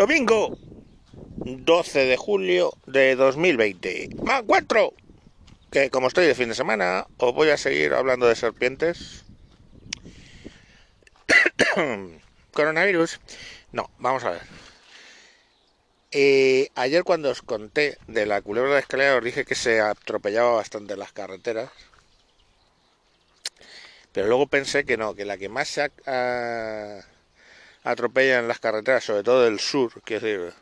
Domingo 12 de julio de 2020. ¡Más cuatro! Que como estoy de fin de semana, os voy a seguir hablando de serpientes. Coronavirus. No, vamos a ver. Eh, ayer cuando os conté de la culebra de escalera os dije que se atropellaba bastante las carreteras. Pero luego pensé que no, que la que más se ha, atropellan las carreteras, sobre todo del sur, quiero decir,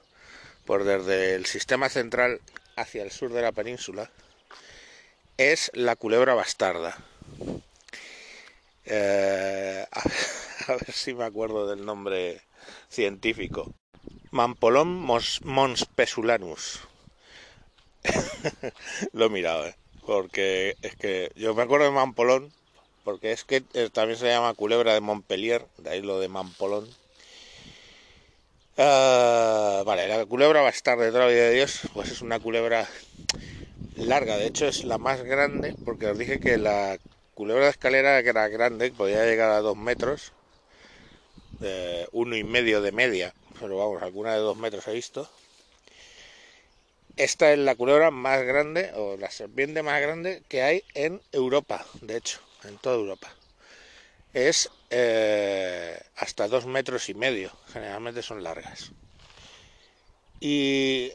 por desde el sistema central hacia el sur de la península, es la culebra bastarda. Eh, a, ver, si me acuerdo del nombre científico. Mampolón monspesulanus. Lo he mirado, ¿eh? porque es que yo me acuerdo de Mampolón, porque es que eh, también se llama culebra de Montpellier, de ahí lo de Mampolón. Ah, vale, la culebra va a estar de la vida de Dios, pues es una culebra larga, de hecho es la más grande, porque os dije que la culebra de escalera que era grande, podía llegar a dos metros, uno y medio de media, pero vamos, alguna de dos metros he visto. Esta es la culebra más grande, o la serpiente más grande que hay en Europa, de hecho, en toda Europa. Es eh, hasta dos metros y medio, generalmente son largas. Y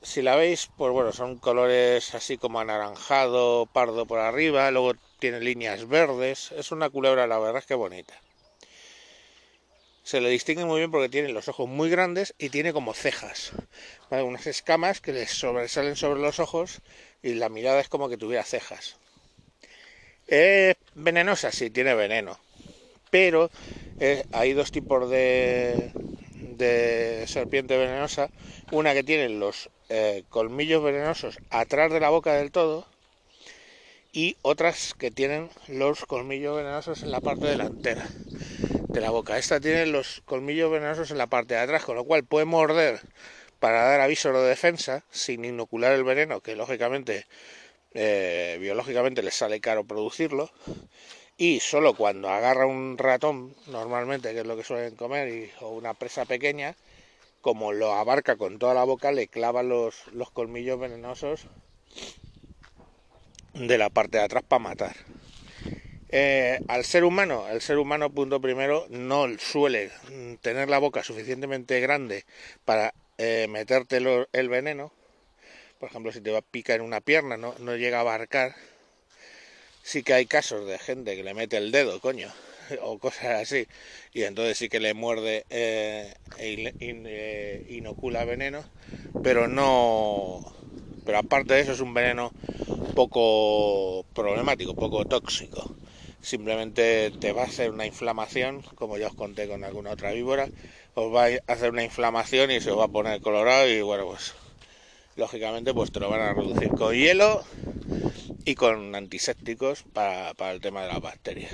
si la veis, pues bueno, son colores así como anaranjado, pardo por arriba, luego tiene líneas verdes, es una culebra, la verdad es que bonita. Se le distingue muy bien porque tiene los ojos muy grandes y tiene como cejas, unas escamas que le sobresalen sobre los ojos y la mirada es como que tuviera cejas. Es venenosa, sí, tiene veneno pero hay dos tipos de, serpiente venenosa. Una que tiene los eh, colmillos venenosos atrás de la boca del todo y otras que tienen los colmillos venenosos en la parte delantera de la boca. Esta tiene los colmillos venenosos en la parte de atrás, con lo cual puede morder para dar aviso de defensa sin inocular el veneno, que lógicamente eh, biológicamente les sale caro producirlo y solo cuando agarra un ratón, normalmente, que es lo que suelen comer, o una presa pequeña, como lo abarca con toda la boca, le clava los, los colmillos venenosos de la parte de atrás para matar. Eh, al ser humano, el ser humano, punto primero, no suele tener la boca suficientemente grande para eh, meterte el veneno. Por ejemplo, si te va a picar en una pierna, no, no llega a abarcar sí que hay casos de gente que le mete el dedo, coño, o cosas así, y entonces sí que le muerde eh, e eh, inocula veneno, pero no, pero aparte de eso es un veneno poco problemático, poco tóxico. Simplemente te va a hacer una inflamación, como ya os conté con alguna otra víbora, os va a hacer una inflamación y se os va a poner colorado y bueno, pues lógicamente pues te lo van a reducir con hielo y con antisépticos para, el tema de las bacterias.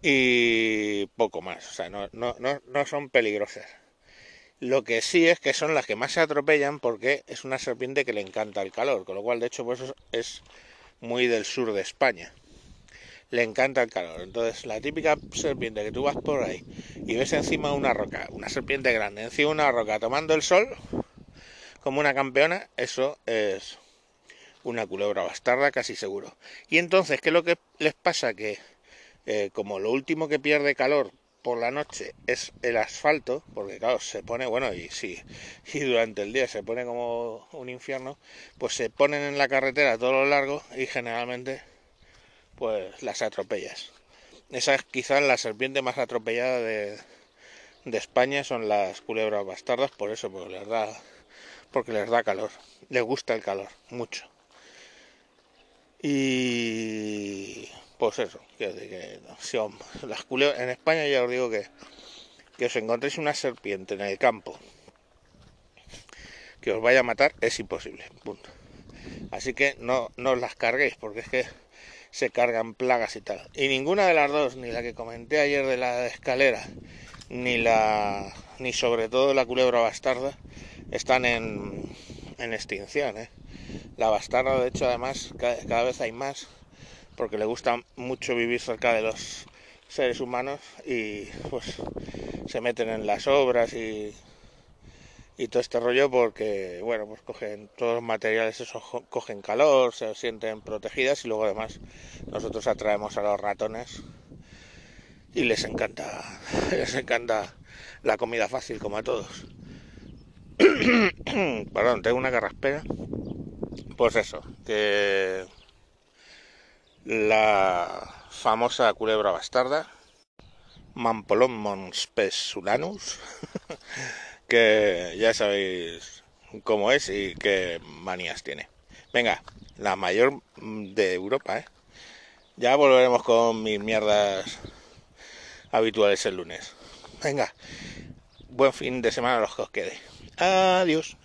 Y poco más, o sea, no, no, no, son peligrosas. Lo que sí es que son las que más se atropellan porque es una serpiente que le encanta el calor, con lo cual de hecho pues es muy del sur de España. Le encanta el calor. Entonces la típica serpiente que tú vas por ahí y ves encima una roca, una serpiente grande, encima una roca tomando el sol como una campeona, eso es una culebra bastarda casi seguro. Y entonces, ¿qué es lo que les pasa? Que eh, como lo último que pierde calor por la noche es el asfalto, porque claro, se pone, bueno, y sí, y durante el día se pone como un infierno, pues se ponen en la carretera todo lo largo y generalmente pues las atropellas. Esa es quizás la serpiente más atropellada de, de España, son las culebras bastardas, por eso, porque les da, porque les da calor, les gusta el calor, mucho. Y pues eso, que, si las culebras, en España ya os digo que, que os encontréis una serpiente en el campo que os vaya a matar es imposible, punto. Así que no, no os las carguéis porque es que se cargan plagas y tal. Y ninguna de las dos, ni la que comenté ayer de la escalera, ni la ni sobre todo la culebra bastarda, están en, en extinción, ¿eh? La de hecho, además, cada, vez hay más, porque le gusta mucho vivir cerca de los seres humanos y pues se meten en las obras y, y todo este rollo porque, bueno, pues cogen todos los materiales, esos cogen calor, se sienten protegidas y luego además nosotros atraemos a los ratones y les encanta, les encanta la comida fácil como a todos. Perdón, tengo una carraspera. Pues eso, que la famosa culebra bastarda, Mampolon monspesulanus, que ya sabéis cómo es y qué manías tiene. Venga, la mayor de Europa, ¿eh? Ya volveremos con mis mierdas habituales el lunes. Venga, buen fin de semana a los que os quede. Adiós.